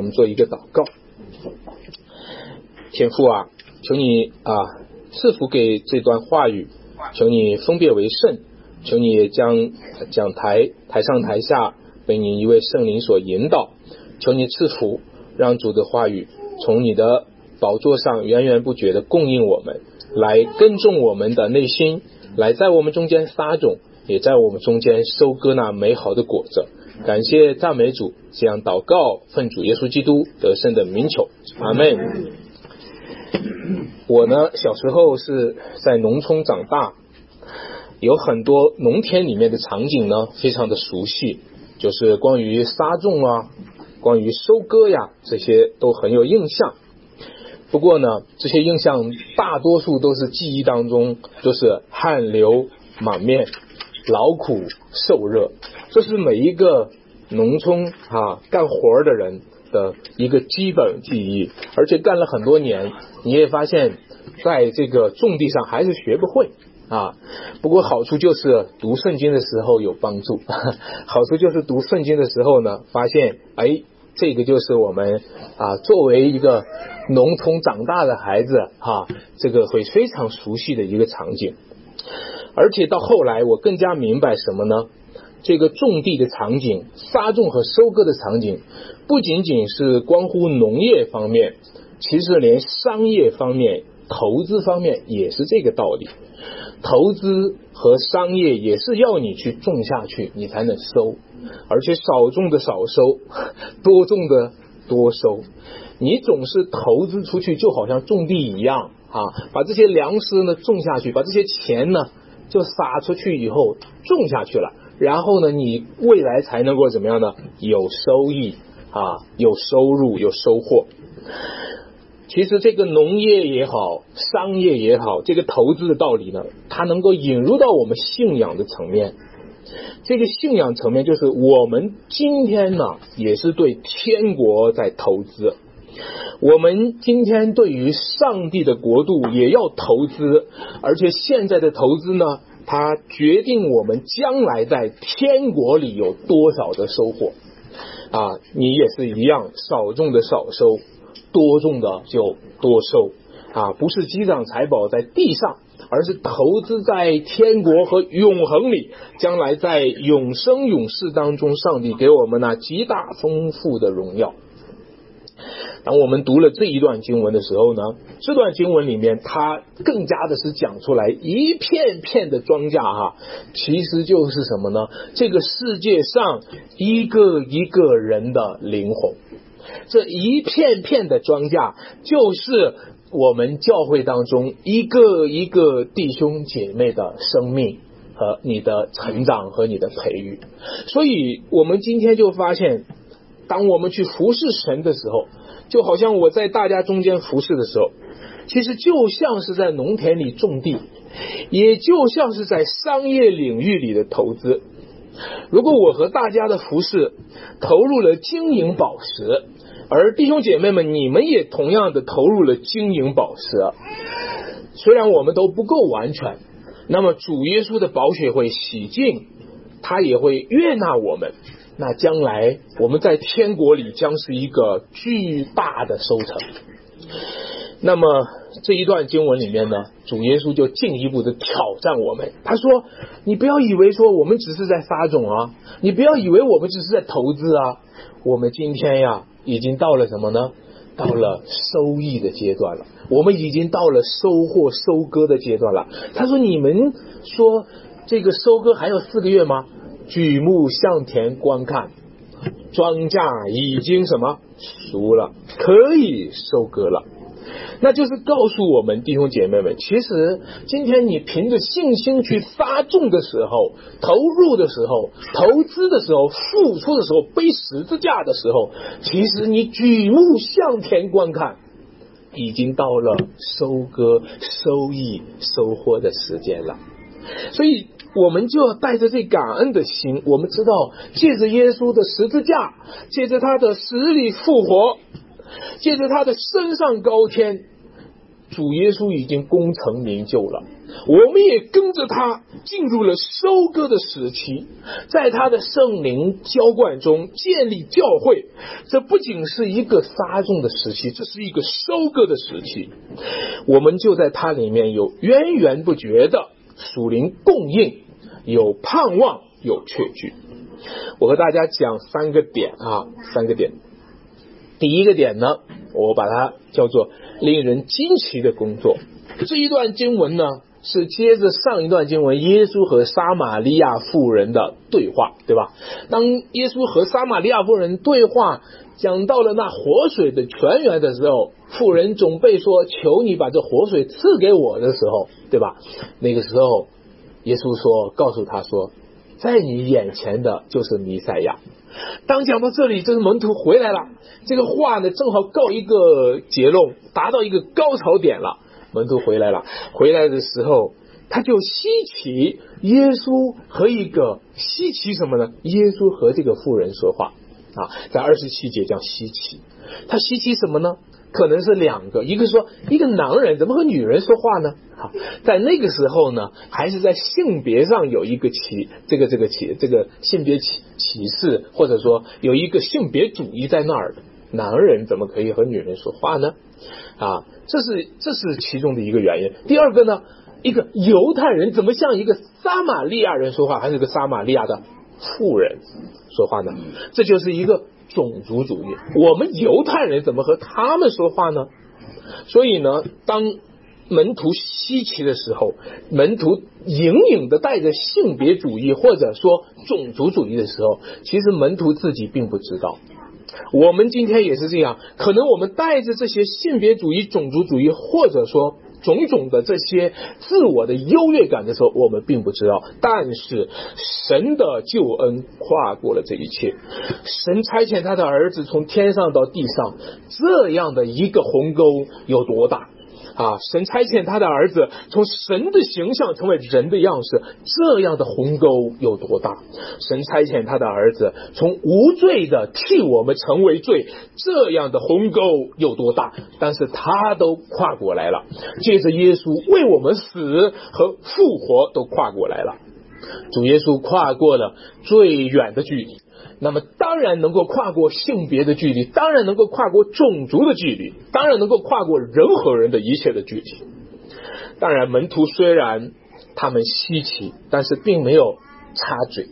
我们做一个祷告。天父啊，求你啊赐福给这段话语，求你分别为圣，求你将讲台台上台下被你一位圣灵所引导，求你赐福，让主的话语从你的宝座上源源不绝的供应我们，来耕种我们的内心，来在我们中间撒种，也在我们中间收割那美好的果子。感谢赞美主，这样祷告，奉主耶稣基督得胜的名求，阿门。我呢，小时候是在农村长大，有很多农田里面的场景呢，非常的熟悉，就是关于撒种啊，关于收割呀，这些都很有印象。不过呢，这些印象大多数都是记忆当中，就是汗流满面、劳苦受热，这是每一个农村啊干活的人的一个基本记忆，而且干了很多年，你也发现，在这个种地上还是学不会啊。不过好处就是读圣经的时候有帮助，好处就是读圣经的时候呢，发现哎。这个就是我们啊，作为一个农村长大的孩子哈，这个会非常熟悉的一个场景。而且到后来，我更加明白什么呢？这个种地的场景、撒种和收割的场景，不仅仅是关乎农业方面，其实连商业方面、投资方面也是这个道理。投资和商业也是要你去种下去，你才能收，而且少种的少收，多种的多收。你总是投资出去，就好像种地一样啊，把这些粮食呢种下去，把这些钱呢就撒出去以后种下去了，然后呢，你未来才能够怎么样呢？有收益啊，有收入，有收获。其实这个农业也好，商业也好，这个投资的道理呢，它能够引入到我们信仰的层面。这个信仰层面就是我们今天呢，也是对天国在投资。我们今天对于上帝的国度也要投资，而且现在的投资呢，它决定我们将来在天国里有多少的收获。啊，你也是一样，少种的少收。多种的就多收啊，不是积攒财宝在地上，而是投资在天国和永恒里，将来在永生永世当中，上帝给我们那极大丰富的荣耀。当我们读了这一段经文的时候呢，这段经文里面，它更加的是讲出来一片片的庄稼哈，其实就是什么呢？这个世界上一个一个人的灵魂。这一片片的庄稼，就是我们教会当中一个一个弟兄姐妹的生命和你的成长和你的培育。所以，我们今天就发现，当我们去服侍神的时候，就好像我在大家中间服侍的时候，其实就像是在农田里种地，也就像是在商业领域里的投资。如果我和大家的服饰投入了金银宝石，而弟兄姐妹们，你们也同样的投入了金银宝石，虽然我们都不够完全，那么主耶稣的宝血会洗净，他也会悦纳我们，那将来我们在天国里将是一个巨大的收成。那么这一段经文里面呢，主耶稣就进一步的挑战我们。他说：“你不要以为说我们只是在撒种啊，你不要以为我们只是在投资啊。我们今天呀，已经到了什么呢？到了收益的阶段了。我们已经到了收获、收割的阶段了。”他说：“你们说这个收割还有四个月吗？举目向田观看，庄稼已经什么熟了，可以收割了。”那就是告诉我们弟兄姐妹们，其实今天你凭着信心去发种的时候、投入的时候、投资的时候、付出的时候、背十字架的时候，其实你举目向田观看，已经到了收割、收益、收获的时间了。所以，我们就要带着这感恩的心，我们知道，借着耶稣的十字架，借着他的死里复活。借着他的身上高天，主耶稣已经功成名就了。我们也跟着他进入了收割的时期，在他的圣灵浇灌中建立教会。这不仅是一个撒种的时期，这是一个收割的时期。我们就在它里面有源源不绝的属灵供应，有盼望，有确据。我和大家讲三个点啊，三个点。第一个点呢，我把它叫做令人惊奇的工作。这一段经文呢，是接着上一段经文耶稣和撒玛利亚妇人的对话，对吧？当耶稣和撒玛利亚妇人对话，讲到了那活水的泉源的时候，妇人准备说：“求你把这活水赐给我的时候，对吧？”那个时候，耶稣说：“告诉他说，在你眼前的就是弥赛亚。”当讲到这里，这个门徒回来了，这个话呢正好告一个结论，达到一个高潮点了。门徒回来了，回来的时候他就稀奇耶稣和一个稀奇什么呢？耶稣和这个妇人说话啊，在二十七节叫稀奇，他稀奇什么呢？可能是两个，一个说一个男人怎么和女人说话呢？好，在那个时候呢，还是在性别上有一个歧，这个这个歧，这个性别歧歧视，或者说有一个性别主义在那儿的，男人怎么可以和女人说话呢？啊，这是这是其中的一个原因。第二个呢，一个犹太人怎么像一个撒玛利亚人说话，还是一个撒玛利亚的妇人说话呢？这就是一个。种族主义，我们犹太人怎么和他们说话呢？所以呢，当门徒稀奇的时候，门徒隐隐的带着性别主义或者说种族主义的时候，其实门徒自己并不知道。我们今天也是这样，可能我们带着这些性别主义、种族主义，或者说。种种的这些自我的优越感的时候，我们并不知道。但是神的救恩跨过了这一切，神差遣他的儿子从天上到地上，这样的一个鸿沟有多大？啊！神差遣他的儿子从神的形象成为人的样式，这样的鸿沟有多大？神差遣他的儿子从无罪的替我们成为罪，这样的鸿沟有多大？但是他都跨过来了，借着耶稣为我们死和复活都跨过来了。主耶稣跨过了最远的距离。那么当然能够跨过性别的距离，当然能够跨过种族的距离，当然能够跨过人和人的一切的距离。当然，门徒虽然他们稀奇，但是并没有插嘴，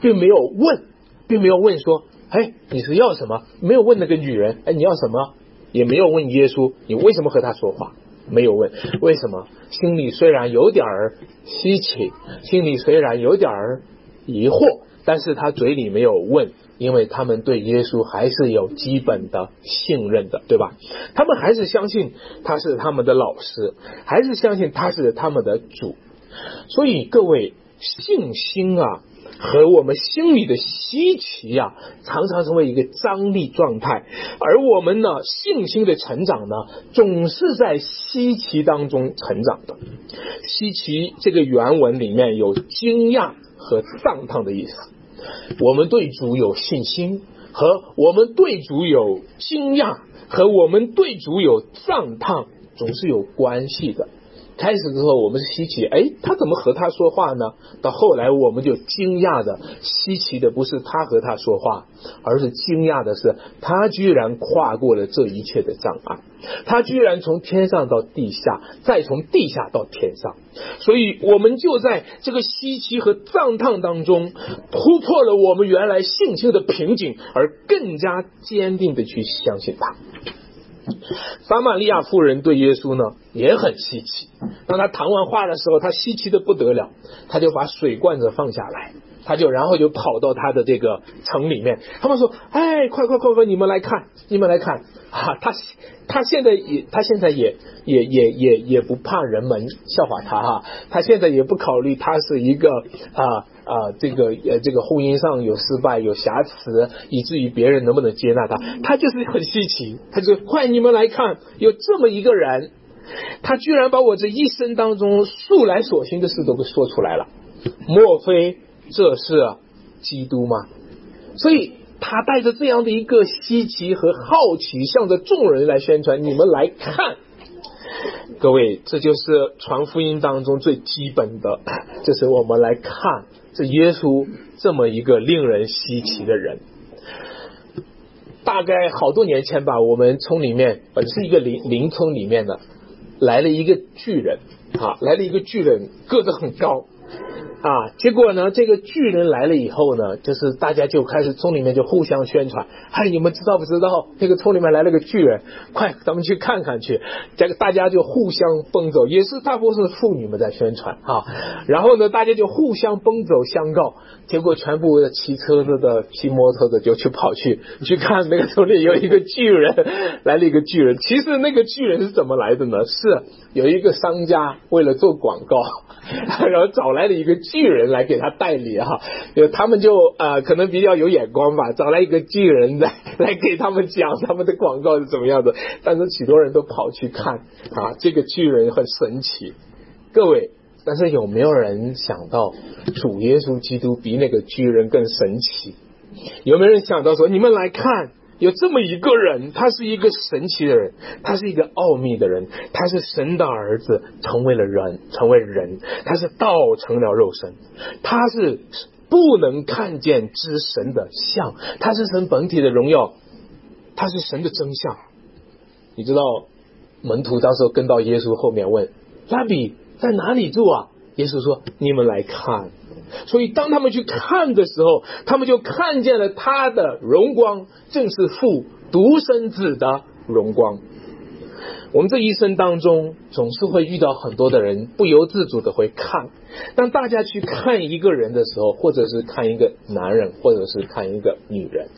并没有问，并没有问说：“哎，你是要什么？”没有问那个女人：“哎，你要什么？”也没有问耶稣：“你为什么和他说话？”没有问为什么，心里虽然有点儿稀奇，心里虽然有点儿疑惑。但是他嘴里没有问，因为他们对耶稣还是有基本的信任的，对吧？他们还是相信他是他们的老师，还是相信他是他们的主。所以各位，信心啊和我们心里的稀奇呀，常常成为一个张力状态。而我们呢，信心的成长呢，总是在稀奇当中成长的。稀奇这个原文里面有惊讶和赞叹的意思。我们对主有信心，和我们对主有惊讶，和我们对主有赞叹，总是有关系的。开始的时候我们是稀奇，哎，他怎么和他说话呢？到后来我们就惊讶的，稀奇的不是他和他说话，而是惊讶的是他居然跨过了这一切的障碍，他居然从天上到地下，再从地下到天上，所以我们就在这个稀奇和赞叹当中突破了我们原来信心的瓶颈，而更加坚定的去相信他。撒玛利亚妇人对耶稣呢也很稀奇。当他谈完话的时候，他稀奇的不得了，他就把水罐子放下来，他就然后就跑到他的这个城里面。他们说：“哎，快快快快，你们来看，你们来看啊！他他现在也他现在也也也也也不怕人们笑话他哈，他现在也不考虑他是一个啊。”啊，这个呃，这个婚姻上有失败、有瑕疵，以至于别人能不能接纳他？他就是很稀奇，他就快你们来看，有这么一个人，他居然把我这一生当中素来所行的事都给说出来了。莫非这是基督吗？所以他带着这样的一个稀奇和好奇，向着众人来宣传：你们来看，各位，这就是传福音当中最基本的，就是我们来看这耶稣这么一个令人稀奇的人。大概好多年前吧，我们村里面本是一个林林村里面的，来了一个巨人啊，来了一个巨人，个子很高。啊，结果呢，这个巨人来了以后呢，就是大家就开始村里面就互相宣传，嗨，你们知道不知道？那个村里面来了个巨人，快，咱们去看看去。这个大家就互相奔走，也是大部分妇女们在宣传啊。然后呢，大家就互相奔走相告，结果全部骑车子的、骑摩托的就去跑去去看那个村里有一个巨人来了一个巨人。其实那个巨人是怎么来的呢？是有一个商家为了做广告，然后找来了一个。巨人来给他代理哈，就他们就呃可能比较有眼光吧，找来一个巨人来来给他们讲他们的广告是怎么样的。但是许多人都跑去看啊，这个巨人很神奇。各位，但是有没有人想到主耶稣基督比那个巨人更神奇？有没有人想到说你们来看？有这么一个人，他是一个神奇的人，他是一个奥秘的人，他是神的儿子，成为了人，成为人，他是道成了肉身，他是不能看见之神的像，他是神本体的荣耀，他是神的真相。你知道，门徒当时候跟到耶稣后面问：“拉比在哪里住啊？”耶稣说：“你们来看。”所以，当他们去看的时候，他们就看见了他的荣光，正是父独生子的荣光。我们这一生当中，总是会遇到很多的人，不由自主的会看。当大家去看一个人的时候，或者是看一个男人，或者是看一个女人，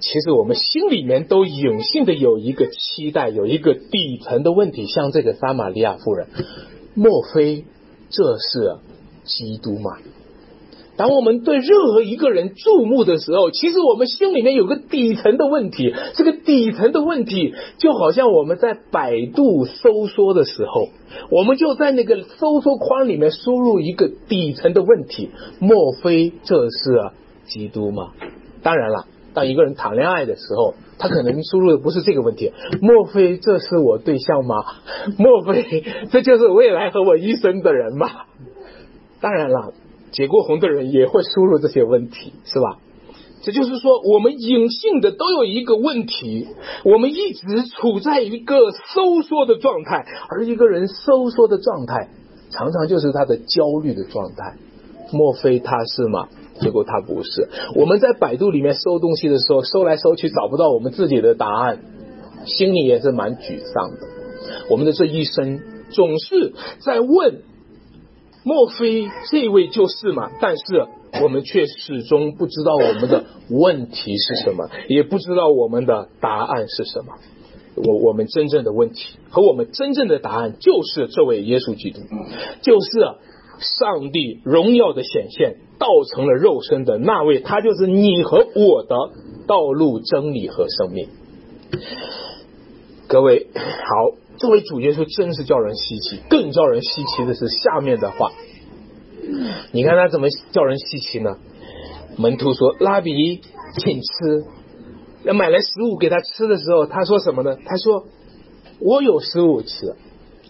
其实我们心里面都隐性的有一个期待，有一个底层的问题。像这个撒玛利亚夫人，莫非这是？基督嘛，当我们对任何一个人注目的时候，其实我们心里面有个底层的问题。这个底层的问题，就好像我们在百度搜索的时候，我们就在那个搜索框里面输入一个底层的问题：莫非这是基督吗？当然了，当一个人谈恋爱的时候，他可能输入的不是这个问题：莫非这是我对象吗？莫非这就是未来和我一生的人吗？当然了，结过婚的人也会输入这些问题，是吧？这就是说，我们隐性的都有一个问题，我们一直处在一个收缩的状态，而一个人收缩的状态，常常就是他的焦虑的状态。莫非他是吗？结果他不是。我们在百度里面搜东西的时候，搜来搜去找不到我们自己的答案，心里也是蛮沮丧的。我们的这一生总是在问。莫非这位就是吗？但是我们却始终不知道我们的问题是什么，也不知道我们的答案是什么。我我们真正的问题和我们真正的答案，就是这位耶稣基督，就是上帝荣耀的显现，道成了肉身的那位，他就是你和我的道路、真理和生命。各位好。这位主耶稣真是叫人稀奇，更叫人稀奇的是下面的话。你看他怎么叫人稀奇呢？门徒说：“拉比，请吃。”要买来食物给他吃的时候，他说什么呢？他说：“我有食物吃。”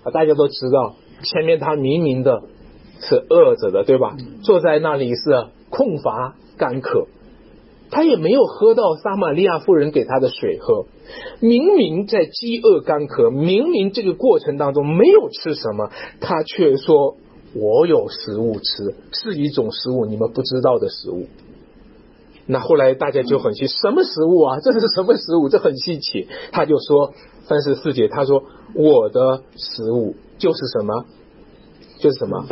啊，大家都知道，前面他明明的是饿着的，对吧？坐在那里是空乏干渴。他也没有喝到撒玛利亚妇人给他的水喝，明明在饥饿干渴，明明这个过程当中没有吃什么，他却说：“我有食物吃，是一种食物，你们不知道的食物。”那后来大家就很奇，什么食物啊？这是什么食物？这很稀奇。他就说三十四节，他说：“我的食物就是什么？就是什么？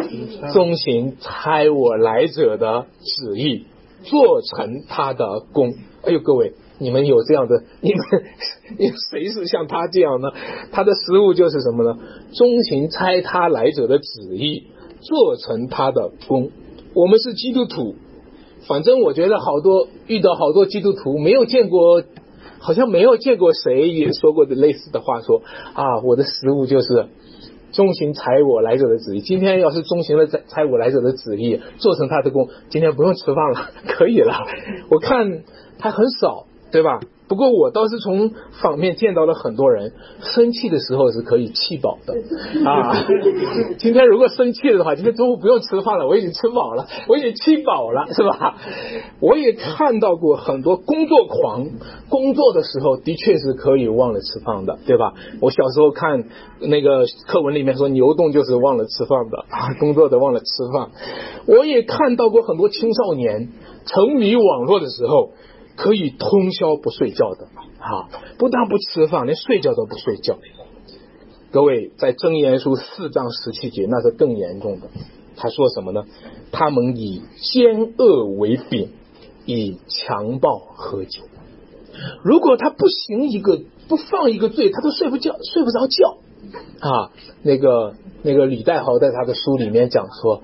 遵行差我来者的旨意。”做成他的功。哎呦，各位，你们有这样的？你们，你谁是像他这样呢？他的食物就是什么呢？钟情猜他来者的旨意，做成他的功。我们是基督徒，反正我觉得好多遇到好多基督徒没有见过，好像没有见过谁也说过的类似的话，说啊，我的食物就是。中行踩我来者的旨意，今天要是中行了踩踩我来者的旨意，做成他的功，今天不用吃饭了，可以了。我看还很少，对吧？不过我倒是从反面见到了很多人，生气的时候是可以气饱的啊。今天如果生气的话，今天中午不用吃饭了，我已经吃饱了，我已经气饱了，是吧？我也看到过很多工作狂，工作的时候的确是可以忘了吃饭的，对吧？我小时候看那个课文里面说牛顿就是忘了吃饭的啊，工作的忘了吃饭。我也看到过很多青少年沉迷网络的时候。可以通宵不睡觉的啊，不但不吃饭，连睡觉都不睡觉。各位在真言书四章十七节，那是更严重的。他说什么呢？他们以奸恶为柄，以强暴喝酒。如果他不行一个不放一个罪，他都睡不觉，睡不着觉啊。那个那个李代豪在他的书里面讲说，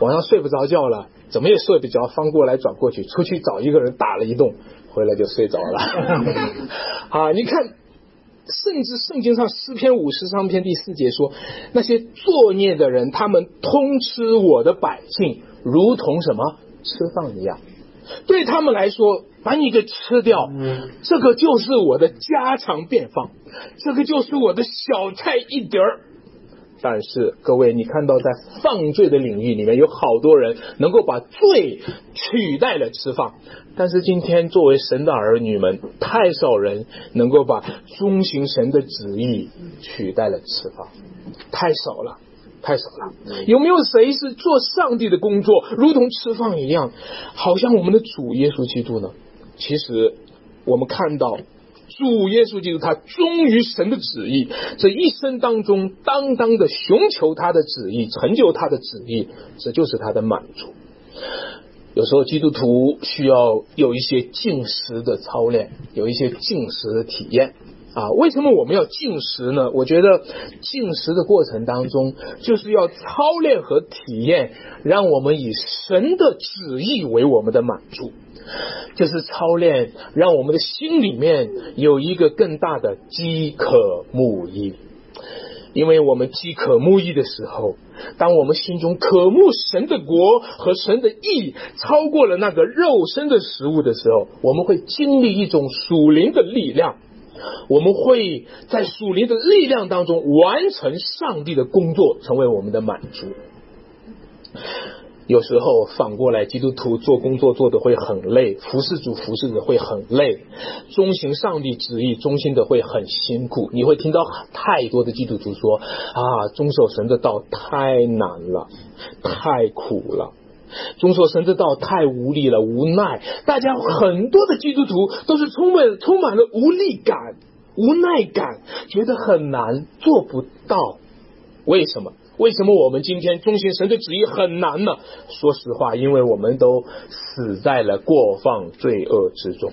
晚上睡不着觉了，怎么也睡不着，翻过来转过去，出去找一个人打了一顿。回来就睡着了，啊！你看，甚至圣经上诗篇五十三篇第四节说，那些作孽的人，他们通吃我的百姓，如同什么吃饭一样。对他们来说，把你给吃掉，这个就是我的家常便饭，这个就是我的小菜一碟儿。但是各位，你看到在犯罪的领域里面，有好多人能够把罪取代了吃饭。但是今天作为神的儿女们，太少人能够把遵行神的旨意取代了吃饭，太少了，太少了。有没有谁是做上帝的工作，如同吃饭一样？好像我们的主耶稣基督呢？其实我们看到。主耶稣基督，他忠于神的旨意，这一生当中，当当的寻求他的旨意，成就他的旨意，这就是他的满足。有时候基督徒需要有一些进食的操练，有一些进食的体验啊。为什么我们要进食呢？我觉得进食的过程当中，就是要操练和体验，让我们以神的旨意为我们的满足。就是操练，让我们的心里面有一个更大的饥渴慕义。因为我们饥渴慕义的时候，当我们心中渴慕神的国和神的义超过了那个肉身的食物的时候，我们会经历一种属灵的力量，我们会在属灵的力量当中完成上帝的工作，成为我们的满足。有时候反过来，基督徒做工作做的会很累，服侍主服侍的会很累，遵行上帝旨意忠心的会很辛苦。你会听到太多的基督徒说：“啊，遵守神的道太难了，太苦了，中说神的道太无力了，无奈。”大家很多的基督徒都是充满充满了无力感、无奈感，觉得很难，做不到。为什么？为什么我们今天遵行神的旨意很难呢？说实话，因为我们都死在了过放罪恶之中。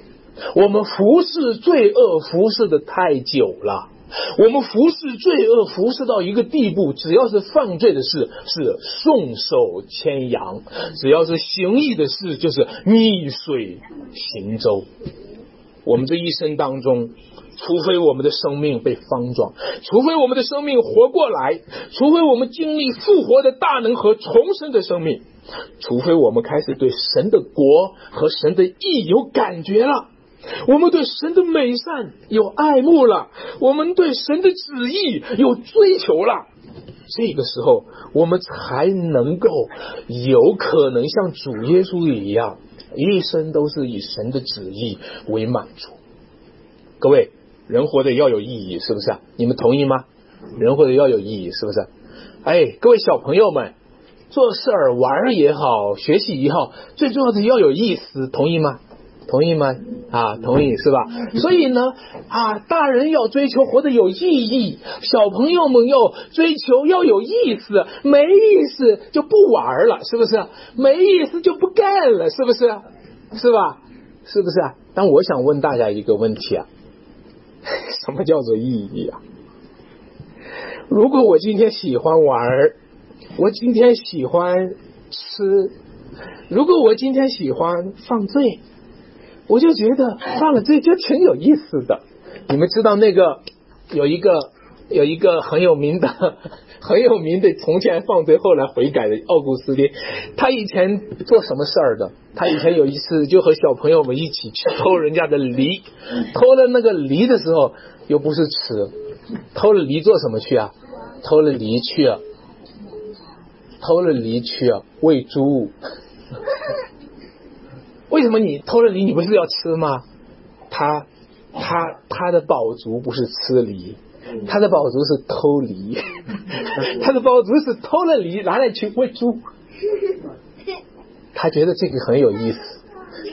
我们服侍罪恶服侍的太久了，我们服侍罪恶服侍到一个地步，只要是犯罪的事是顺手牵羊，只要是行义的事就是逆水行舟。我们这一生当中。除非我们的生命被方壮，除非我们的生命活过来，除非我们经历复活的大能和重生的生命，除非我们开始对神的国和神的义有感觉了，我们对神的美善有爱慕了，我们对神的旨意有追求了，这个时候我们才能够有可能像主耶稣一样，一生都是以神的旨意为满足。各位。人活得要有意义，是不是？你们同意吗？人活得要有意义，是不是？哎，各位小朋友们，做事儿玩也好，学习也好，最重要的要有意思，同意吗？同意吗？啊，同意是吧？所以呢，啊，大人要追求活得有意义，小朋友们要追求要有意思，没意思就不玩了，是不是？没意思就不干了，是不是？是吧？是不是啊？但我想问大家一个问题啊。什么叫做意义啊？如果我今天喜欢玩我今天喜欢吃，如果我今天喜欢犯罪，我就觉得犯了罪就挺有意思的。你们知道那个有一个有一个很有名的、很有名的从前放罪后来悔改的奥古斯丁，他以前做什么事儿的？他以前有一次就和小朋友们一起去偷人家的梨，偷了那个梨的时候又不是吃，偷了梨做什么去啊？偷了梨去啊？偷了梨去啊？喂猪？为什么你偷了梨？你不是要吃吗？他他他的宝足不是吃梨。他的宝足是偷梨，他的宝足是偷了梨拿来去喂猪，他觉得这个很有意思。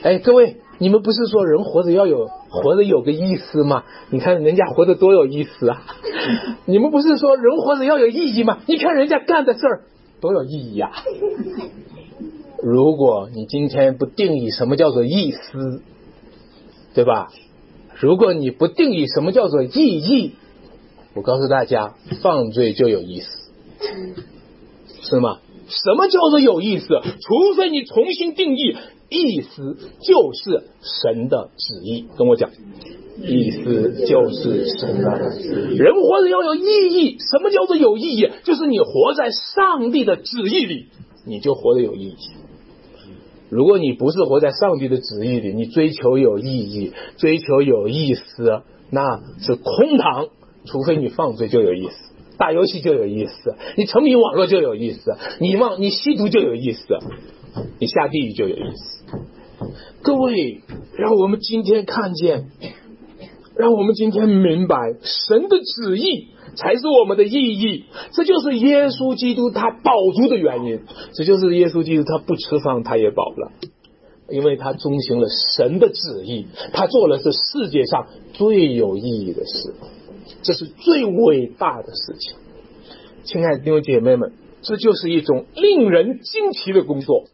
哎，各位，你们不是说人活着要有活着有个意思吗？你看人家活得多有意思啊！你们不是说人活着要有意义吗？你看人家干的事儿多有意义呀！如果你今天不定义什么叫做意思，对吧？如果你不定义什么叫做意义，我告诉大家，犯罪就有意思，是吗？什么叫做有意思？除非你重新定义，意思就是神的旨意。跟我讲，意思就是神的旨意。人活着要有意义。什么叫做有意义？就是你活在上帝的旨意里，你就活得有意义。如果你不是活在上帝的旨意里，你追求有意义，追求有意思，那是空堂。除非你放罪就有意思，打游戏就有意思，你沉迷网络就有意思，你忘你吸毒就有意思，你下地狱就有意思。各位，让我们今天看见，让我们今天明白，神的旨意才是我们的意义。这就是耶稣基督他饱足的原因，这就是耶稣基督他不吃饭他也饱了，因为他遵循了神的旨意，他做了这世界上最有意义的事。这是最伟大的事情，亲爱的弟兄姐妹们，这就是一种令人惊奇的工作。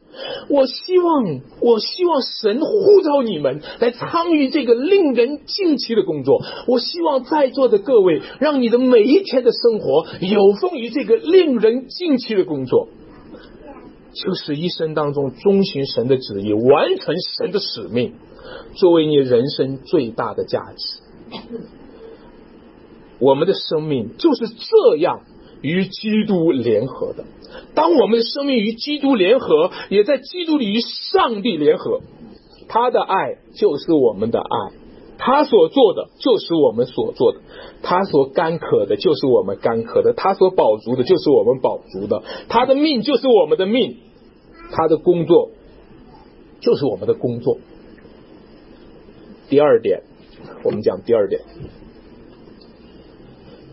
我希望，我希望神呼召你们来参与这个令人惊奇的工作。我希望在座的各位，让你的每一天的生活有丰于这个令人惊奇的工作，就是一生当中遵循神的旨意，完成神的使命，作为你人生最大的价值。我们的生命就是这样与基督联合的。当我们的生命与基督联合，也在基督里与上帝联合。他的爱就是我们的爱，他所做的就是我们所做的，他所干渴的就是我们干渴的，他所饱足的就是我们饱足的，他的命就是我们的命，他的工作就是我们的工作。第二点，我们讲第二点。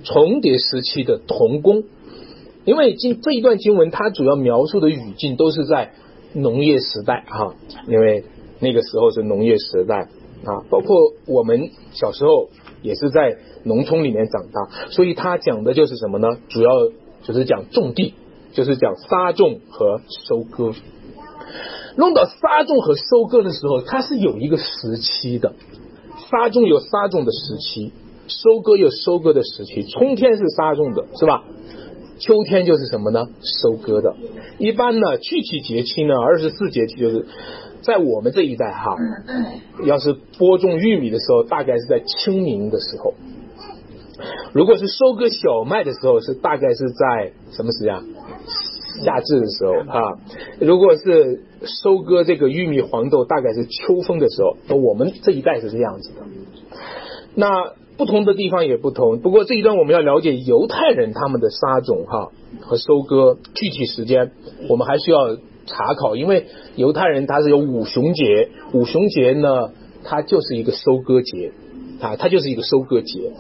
重叠时期的童工，因为经这一段经文，它主要描述的语境都是在农业时代哈，因为那个时候是农业时代啊，包括我们小时候也是在农村里面长大，所以他讲的就是什么呢？主要就是讲种地，就是讲撒种和收割。弄到撒种和收割的时候，它是有一个时期的，撒种有撒种的时期。收割有收割的时期，春天是撒种的，是吧？秋天就是什么呢？收割的。一般呢，具体节气呢，二十四节气就是在我们这一代哈，要是播种玉米的时候，大概是在清明的时候；如果是收割小麦的时候，是大概是在什么时间？夏至的时候啊。如果是收割这个玉米黄豆，大概是秋风的时候。我们这一代是这样子的。那。不同的地方也不同，不过这一段我们要了解犹太人他们的撒种哈和收割具体时间，我们还需要查考，因为犹太人他是有五雄节，五雄节呢，它就是一个收割节。啊，它就是一个收割节。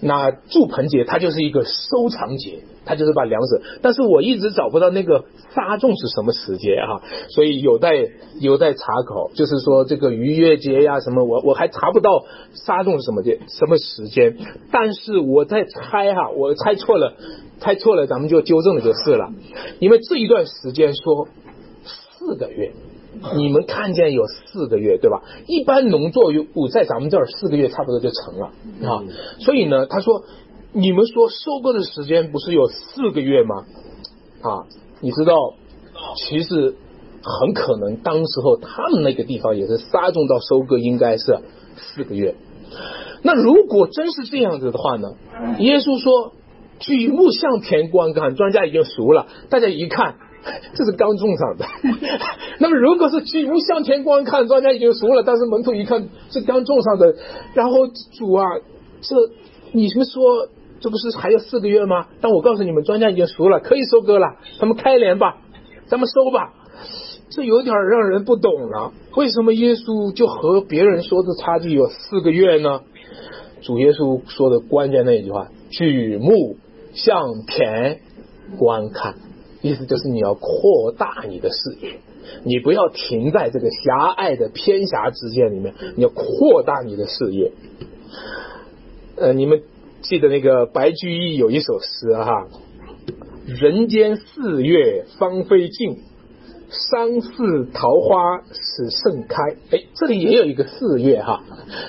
那祝盆节它就是一个收藏节，它就是把粮食，但是我一直找不到那个撒种是什么时节哈，所以有待有待查考，就是说这个逾越节呀什么，我我还查不到撒种是什么节什么时间，但是我在猜哈，我猜错了，猜错了咱们就纠正了就是了，因为这一段时间说四个月。你们看见有四个月，对吧？一般农作物在咱们这儿四个月差不多就成了啊。所以呢，他说，你们说收割的时间不是有四个月吗？啊，你知道，其实很可能当时候他们那个地方也是撒种到收割应该是四个月。那如果真是这样子的话呢？耶稣说，举目向田观看，庄稼已经熟了。大家一看，这是刚种上的。那么如果是举目向前观看，庄稼已经熟了，但是门徒一看是刚种上的，然后主啊，这你们说这不是还有四个月吗？但我告诉你们，庄稼已经熟了，可以收割了。咱们开镰吧，咱们收吧。这有点让人不懂了。为什么耶稣就和别人说的差距有四个月呢？主耶稣说的关键那一句话：举目向田观看，意思就是你要扩大你的视野，你不要停在这个狭隘的偏狭之间里面，你要扩大你的视野。呃，你们记得那个白居易有一首诗哈：“人间四月芳菲尽。”山寺桃花始盛开，哎，这里也有一个四月哈，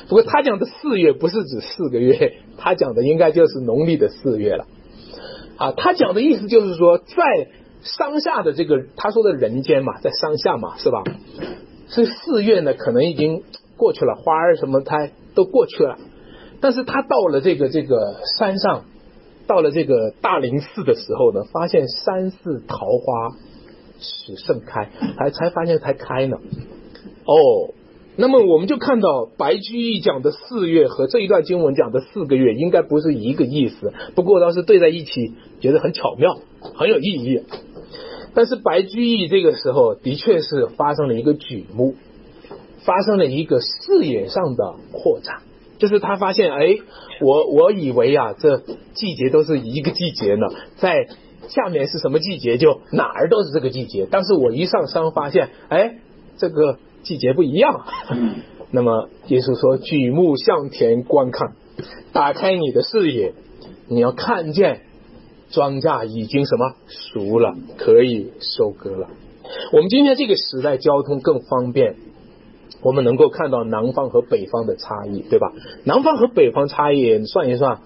不过他讲的四月不是指四个月，他讲的应该就是农历的四月了。啊，他讲的意思就是说，在山下的这个他说的人间嘛，在山下嘛，是吧？所以四月呢，可能已经过去了，花儿什么它都过去了，但是他到了这个这个山上，到了这个大林寺的时候呢，发现山寺桃花。始盛开，还才发现才开呢。哦，那么我们就看到白居易讲的四月和这一段经文讲的四个月应该不是一个意思，不过倒是对在一起，觉得很巧妙，很有意义。但是白居易这个时候的确是发生了一个举目，发生了一个视野上的扩展，就是他发现，哎，我我以为啊，这季节都是一个季节呢，在。下面是什么季节？就哪儿都是这个季节。但是我一上山发现，哎，这个季节不一样。那么耶稣说：“举目向田观看，打开你的视野，你要看见庄稼已经什么熟了，可以收割了。”我们今天这个时代交通更方便，我们能够看到南方和北方的差异，对吧？南方和北方差异算一算。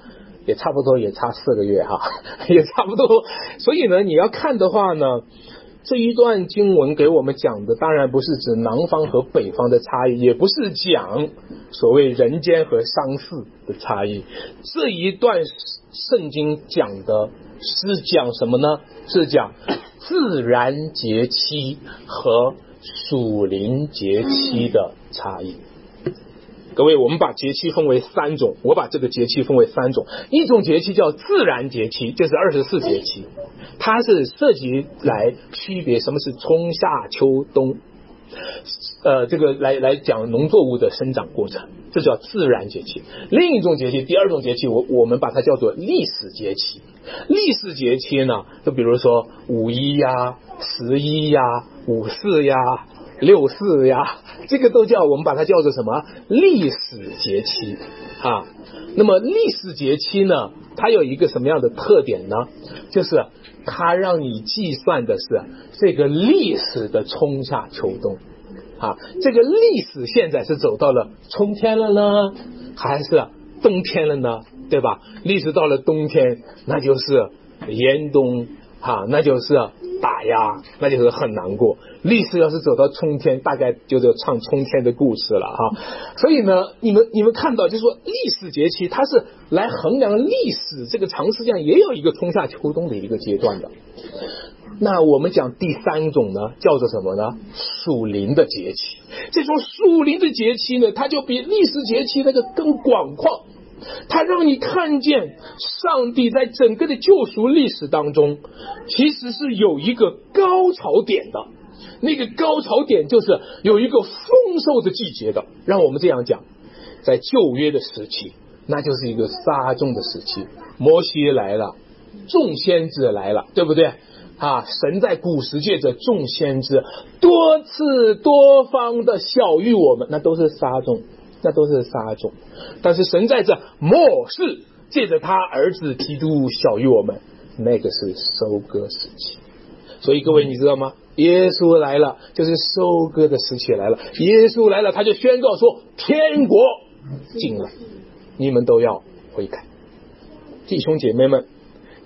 也差不多，也差四个月哈，也差不多。所以呢，你要看的话呢，这一段经文给我们讲的，当然不是指南方和北方的差异，也不是讲所谓人间和商事的差异。这一段圣经讲的是讲什么呢？是讲自然节期和属灵节期的差异。各位，我们把节气分为三种。我把这个节气分为三种，一种节气叫自然节气，就是二十四节气，它是涉及来区别什么是春夏秋冬，呃，这个来来讲农作物的生长过程，这叫自然节气。另一种节气，第二种节气，我我们把它叫做历史节气。历史节气呢，就比如说五一呀、十一呀、五四呀。六四呀，这个都叫我们把它叫做什么历史节气啊？那么历史节气呢，它有一个什么样的特点呢？就是它让你计算的是这个历史的春夏秋冬啊。这个历史现在是走到了春天了呢，还是冬天了呢？对吧？历史到了冬天，那就是严冬啊，那就是。打压，那就是很难过。历史要是走到春天，大概就是唱春天的故事了哈。所以呢，你们你们看到，就是说历史节气，它是来衡量历史这个长时间也有一个春夏秋冬的一个阶段的。那我们讲第三种呢，叫做什么呢？属灵的节气。这种属灵的节气呢，它就比历史节气那个更广阔。他让你看见，上帝在整个的救赎历史当中，其实是有一个高潮点的。那个高潮点就是有一个丰收的季节的。让我们这样讲，在旧约的时期，那就是一个撒种的时期。摩西来了，众先知来了，对不对？啊，神在古时借着众先知多次多方的晓谕我们，那都是撒种。那都是撒种，但是神在这末世借着他儿子基督小于我们，那个是收割时期。所以各位你知道吗？耶稣来了，就是收割的时期来了。耶稣来了，他就宣告说：天国近了，你们都要悔改。弟兄姐妹们，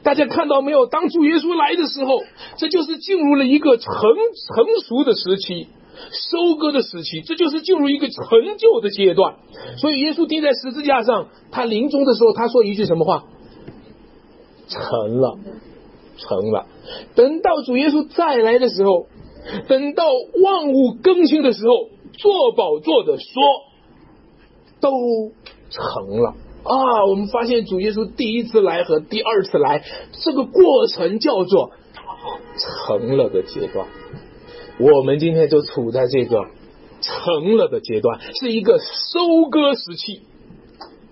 大家看到没有？当主耶稣来的时候，这就是进入了一个成成熟的时期。收割的时期，这就是进入一个成就的阶段。所以耶稣钉在十字架上，他临终的时候，他说一句什么话？成了，成了。等到主耶稣再来的时候，等到万物更新的时候，做宝座的说，都成了啊！我们发现主耶稣第一次来和第二次来这个过程叫做成了的阶段。我们今天就处在这个成了的阶段，是一个收割时期。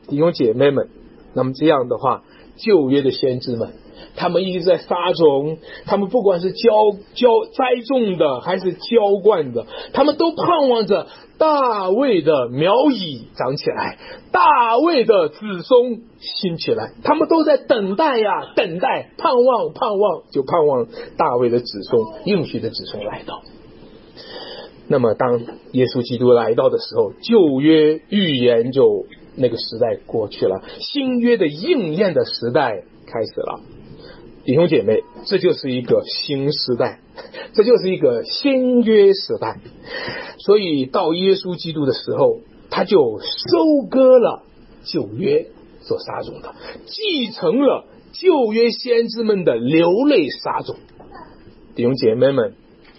弟兄姐妹们，那么这样的话，旧约的先知们，他们一直在撒种，他们不管是浇浇栽种的，还是浇灌的，他们都盼望着大卫的苗裔长起来，大卫的子孙兴起来，他们都在等待呀，等待，盼望，盼望，就盼望大卫的子孙，应许的子孙来到。那么，当耶稣基督来到的时候，旧约预言就。那个时代过去了，新约的应验的时代开始了，弟兄姐妹，这就是一个新时代，这就是一个新约时代。所以到耶稣基督的时候，他就收割了旧约所撒种的，继承了旧约先知们的流泪撒种。弟兄姐妹们，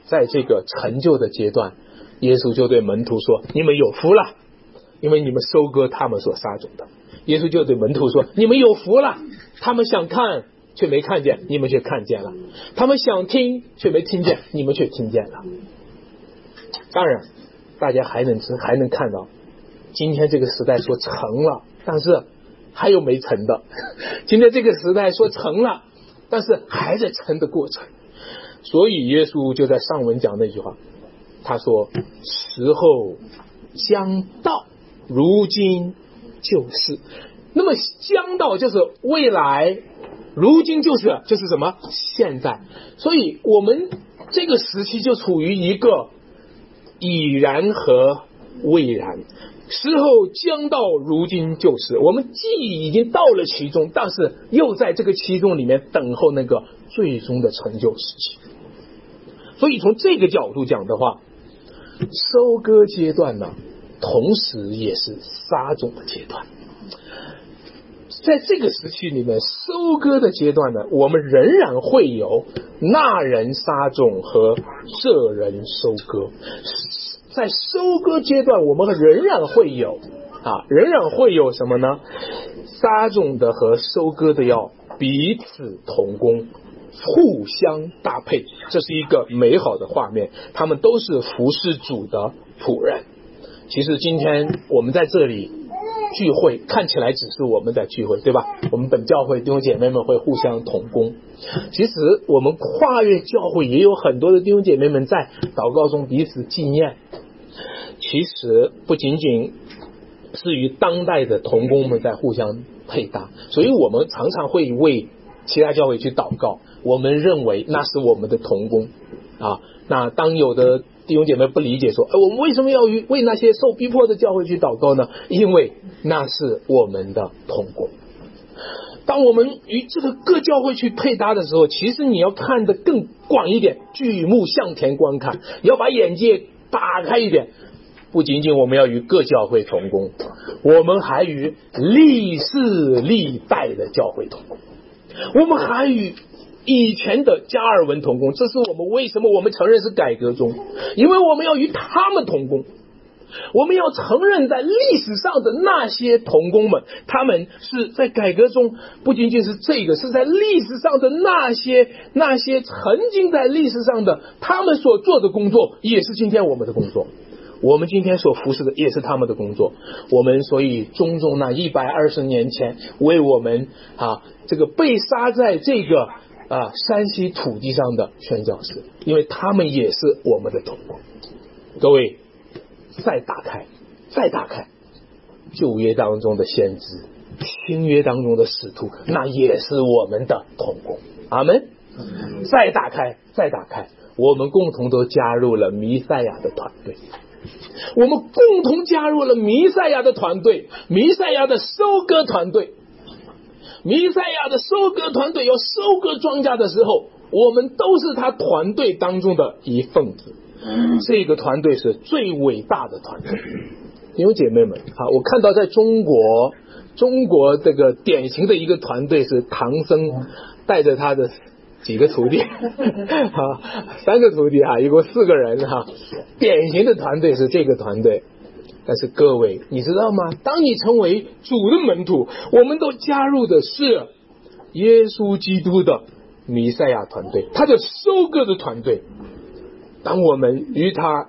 在这个成就的阶段，耶稣就对门徒说：“你们有福了。”因为你们收割他们所撒种的，耶稣就对门徒说：“你们有福了。”他们想看却没看见，你们却看见了；他们想听却没听见，你们却听见了。当然，大家还能知还能看到，今天这个时代说成了，但是还有没成的。今天这个时代说成了，但是还在成的过程。所以耶稣就在上文讲那句话，他说：“时候将到。”如今就是，那么将到就是未来，如今就是就是什么？现在，所以我们这个时期就处于一个已然和未然，时候将到，如今就是，我们既已经到了其中，但是又在这个其中里面等候那个最终的成就时期，所以从这个角度讲的话，收割阶段呢。同时也是撒种的阶段，在这个时期里面，收割的阶段呢，我们仍然会有那人撒种和这人收割。在收割阶段，我们仍然会有啊，仍然会有什么呢？撒种的和收割的要彼此同工，互相搭配，这是一个美好的画面。他们都是服侍主的仆人。其实今天我们在这里聚会，看起来只是我们在聚会，对吧？我们本教会弟兄姐妹们会互相同工。其实我们跨越教会也有很多的弟兄姐妹们在祷告中彼此纪念。其实不仅仅是与当代的同工们在互相配搭，所以我们常常会为其他教会去祷告。我们认为那是我们的同工啊。那当有的。弟兄姐妹不理解，说：“哎，我们为什么要与为那些受逼迫的教会去祷告呢？因为那是我们的同工。当我们与这个各教会去配搭的时候，其实你要看得更广一点，举目向前观看，要把眼界打开一点。不仅仅我们要与各教会同工，我们还与历世历代的教会同工，我们还与。”以前的加尔文同工，这是我们为什么我们承认是改革中，因为我们要与他们同工，我们要承认在历史上的那些同工们，他们是在改革中不仅仅是这个，是在历史上的那些那些曾经在历史上的他们所做的工作，也是今天我们的工作，我们今天所服侍的也是他们的工作，我们所以尊重那一百二十年前为我们啊这个被杀在这个。啊，山西土地上的宣教士，因为他们也是我们的同工。各位，再打开，再打开旧约当中的先知，新约当中的使徒，那也是我们的同工。阿门。再打开，再打开，我们共同都加入了弥赛亚的团队。我们共同加入了弥赛亚的团队，弥赛亚的收割团队。弥赛亚的收割团队要收割庄稼的时候，我们都是他团队当中的一份子。这个团队是最伟大的团队。弟兄姐妹们，啊，我看到在中国，中国这个典型的一个团队是唐僧带着他的几个徒弟，啊，三个徒弟啊，一共四个人哈，典型的团队是这个团队。但是各位，你知道吗？当你成为主的门徒，我们都加入的是耶稣基督的弥赛亚团队，他的收割的团队。当我们与他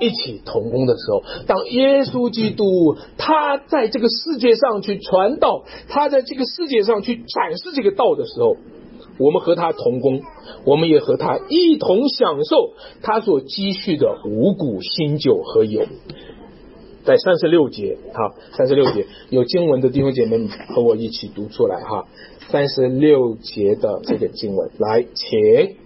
一起同工的时候，当耶稣基督他在这个世界上去传道，他在这个世界上去展示这个道的时候，我们和他同工，我们也和他一同享受他所积蓄的五谷新酒和油。在三十六节，哈，三十六节有经文的弟兄姐妹和我一起读出来哈。三十六节的这个经文，来，请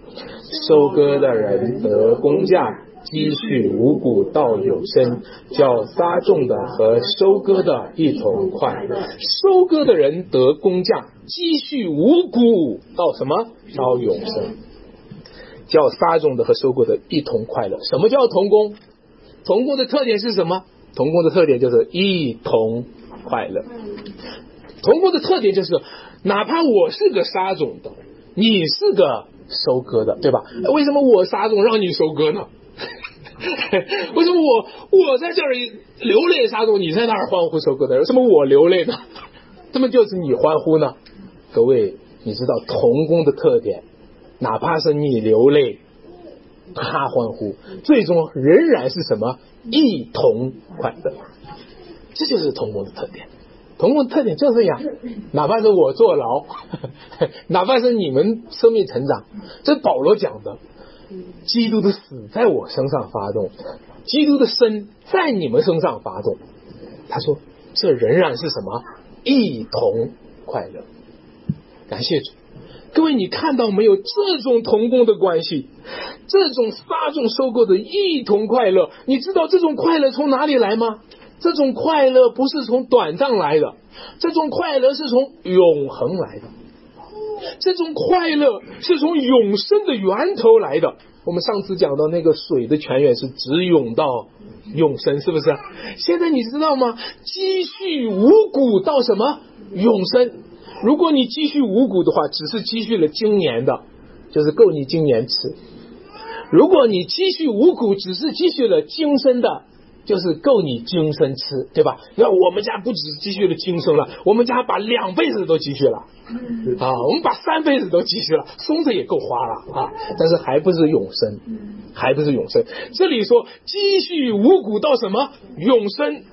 收割的人得工价，积蓄五谷到有生，叫撒种的和收割的一同快乐。收割的人得工价，积蓄五谷到什么？到永生，叫撒种的和收割的一同快乐。什么叫同工？同工的特点是什么？童工的特点就是一同快乐。童工的特点就是，哪怕我是个撒种的，你是个收割的，对吧？为什么我撒种让你收割呢？为什么我我在这里流泪撒种，你在那儿欢呼收割的？为什么我流泪呢？怎么就是你欢呼呢？各位，你知道童工的特点，哪怕是你流泪，他欢呼，最终仍然是什么？一同快乐，这就是同工的特点。同工的特点就是这样，哪怕是我坐牢，哪怕是你们生命成长，这保罗讲的，基督的死在我身上发动，基督的生在你们身上发动。他说，这仍然是什么？一同快乐。感谢主。各位，你看到没有这种同工的关系，这种撒种收购的一同快乐？你知道这种快乐从哪里来吗？这种快乐不是从短暂来的，这种快乐是从永恒来的，这种快乐是从永生的源头来的。我们上次讲到那个水的泉源是直涌到永生，是不是？现在你知道吗？积蓄五谷到什么永生？如果你积蓄五谷的话，只是积蓄了今年的，就是够你今年吃；如果你积蓄五谷，只是积蓄了今生的，就是够你今生吃，对吧？那我们家不只积蓄了今生了，我们家把两辈子都积蓄了啊！我们把三辈子都积蓄了，松子也够花了啊！但是还不是永生，还不是永生。这里说积蓄五谷到什么永生？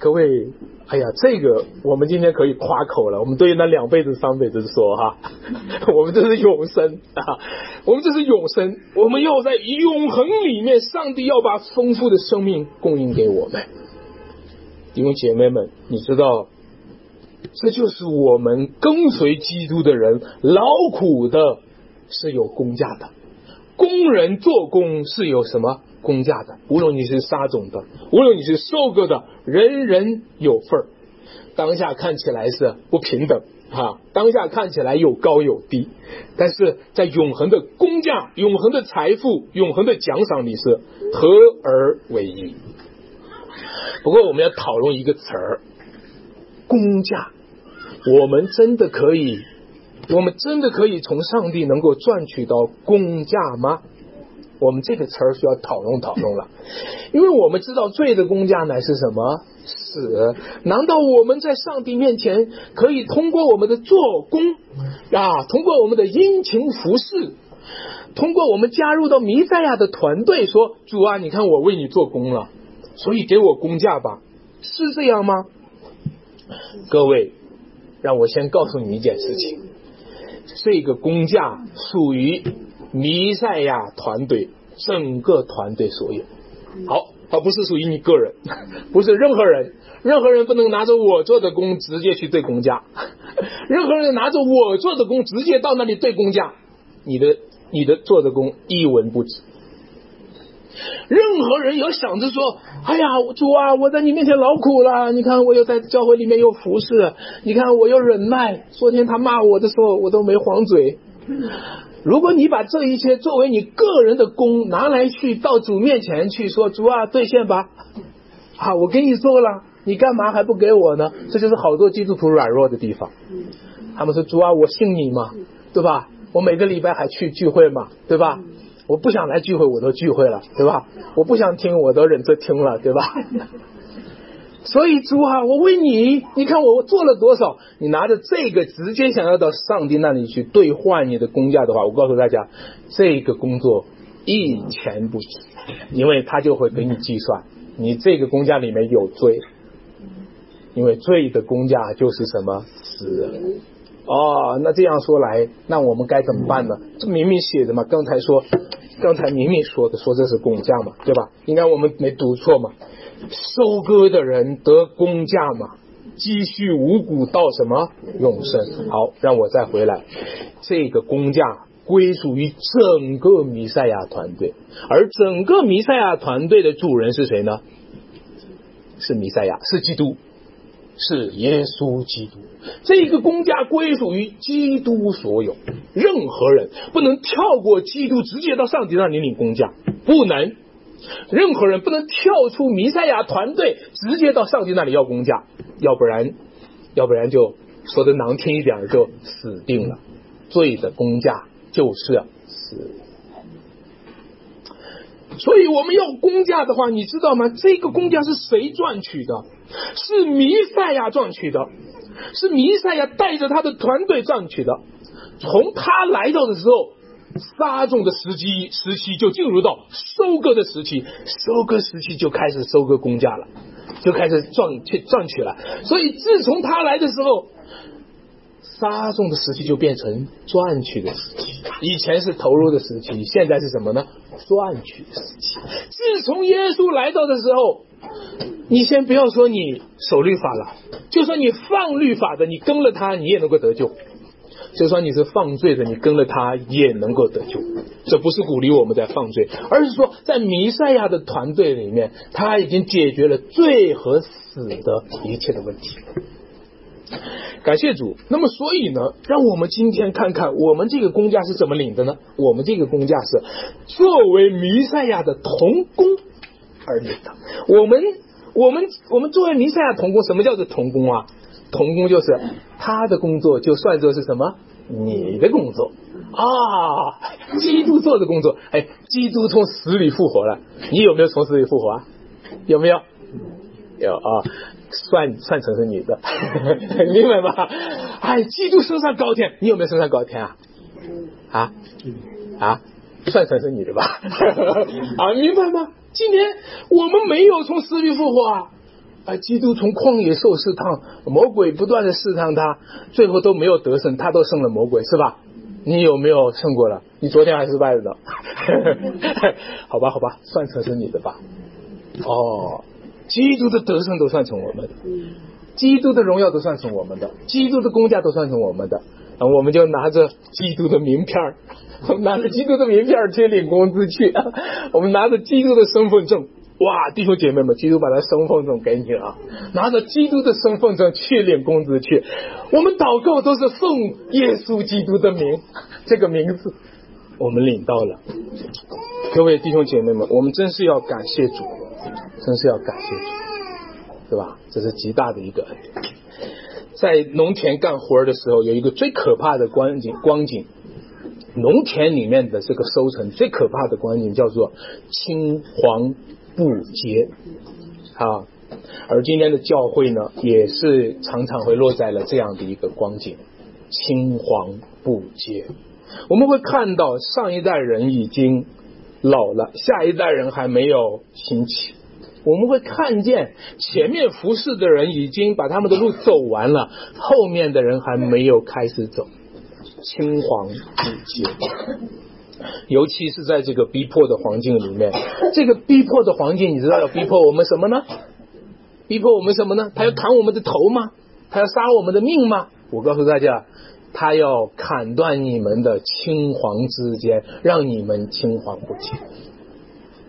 各位。哎呀，这个我们今天可以夸口了。我们对那两辈子、三辈子说哈，我们这是永生啊，我们这是永生。我们要在永恒里面，上帝要把丰富的生命供应给我们。弟兄姐妹们，你知道，这就是我们跟随基督的人劳苦的是有工价的，工人做工是有什么？工价的，无论你是撒种的，无论你是收割的，人人有份儿。当下看起来是不平等啊，当下看起来有高有低，但是在永恒的工价、永恒的财富、永恒的奖赏里是合而为一。不过我们要讨论一个词儿，工价。我们真的可以，我们真的可以从上帝能够赚取到工价吗？我们这个词儿需要讨论讨论了，因为我们知道罪的工价乃是什么死？难道我们在上帝面前可以通过我们的做工啊，通过我们的殷勤服侍，通过我们加入到弥赛亚的团队，说主啊，你看我为你做工了，所以给我工价吧？是这样吗？各位，让我先告诉你一件事情，这个工价属于。弥赛亚团队整个团队所有，好，而不是属于你个人，不是任何人，任何人不能拿着我做的工直接去对公家，任何人拿着我做的工直接到那里对公家，你的你的做的工一文不值。任何人有想着说，哎呀，主啊，我在你面前劳苦了，你看我又在教会里面又服侍，你看我又忍耐，昨天他骂我的时候我都没黄嘴。如果你把这一切作为你个人的功拿来去到主面前去说主啊兑现吧，好我给你做了，你干嘛还不给我呢？这就是好多基督徒软弱的地方。他们说主啊，我信你嘛，对吧？我每个礼拜还去聚会嘛，对吧？我不想来聚会，我都聚会了，对吧？我不想听，我都忍着听了，对吧？所以主啊，我为你，你看我做了多少？你拿着这个直接想要到上帝那里去兑换你的工价的话，我告诉大家，这个工作一钱不值，因为他就会给你计算，你这个工价里面有罪，因为罪的工价就是什么死。哦，那这样说来，那我们该怎么办呢？这明明写的嘛，刚才说，刚才明明说的，说这是工价嘛，对吧？应该我们没读错嘛。收割的人得工价嘛，积蓄五谷到什么永生？好，让我再回来，这个工价归属于整个弥赛亚团队，而整个弥赛亚团队的主人是谁呢？是弥赛亚，是基督，是耶稣基督。这个工价归属于基督所有，任何人不能跳过基督，直接到上帝那里领工价，不能。任何人不能跳出弥赛亚团队，直接到上帝那里要工价，要不然，要不然就说的难听一点，就死定了。罪的工价就是死。所以我们要工价的话，你知道吗？这个工价是谁赚取的？是弥赛亚赚取的，是弥赛亚带着他的团队赚取的。从他来到的时候。撒种的时机时期就进入到收割的时期，收割时期就开始收割工价了，就开始赚去赚取了。所以自从他来的时候，撒种的时期就变成赚取的时期。以前是投入的时期，现在是什么呢？赚取的时期。自从耶稣来到的时候，你先不要说你守律法了，就说你放律法的，你跟了他，你也能够得救。就算你是犯罪的，你跟了他也能够得救。这不是鼓励我们在犯罪，而是说在弥赛亚的团队里面，他已经解决了罪和死的一切的问题。感谢主。那么，所以呢，让我们今天看看我们这个工价是怎么领的呢？我们这个工价是作为弥赛亚的童工而领的。我们，我们，我们作为弥赛亚童工，什么叫做童工啊？童工就是他的工作，就算作是什么？你的工作啊，基督做的工作。哎，基督从死里复活了，你有没有从死里复活啊？有没有？有啊，算算成是你的，明白吗？哎，基督升上高天，你有没有升上高天啊？啊啊，算成是你的吧？啊，明白吗？今天我们没有从死里复活啊。啊，基督从旷野受试探，魔鬼不断的试探他，最后都没有得胜，他都胜了魔鬼，是吧？你有没有胜过了？你昨天还失败了呢。好吧，好吧，算成是你的吧。哦，基督的得胜都算成我们的，基督的荣耀都算成我们的，基督的工价都算成我们的，我们就拿着基督的名片 拿着基督的名片去领工资去，我们拿着基督的身份证。哇，弟兄姐妹们，基督把他身份证给你了，拿着基督的身份证去领工资去。我们祷告都是奉耶稣基督的名，这个名字我们领到了。各位弟兄姐妹们，我们真是要感谢主，真是要感谢主，对吧？这是极大的一个恩典。在农田干活的时候，有一个最可怕的光景，光景，农田里面的这个收成最可怕的光景叫做青黄。不洁啊，而今天的教会呢，也是常常会落在了这样的一个光景，青黄不接。我们会看到上一代人已经老了，下一代人还没有兴起。我们会看见前面服侍的人已经把他们的路走完了，后面的人还没有开始走，青黄不接。尤其是在这个逼迫的环境里面，这个逼迫的环境，你知道要逼迫我们什么呢？逼迫我们什么呢？他要砍我们的头吗？他要杀我们的命吗？我告诉大家，他要砍断你们的青黄之间，让你们青黄不接。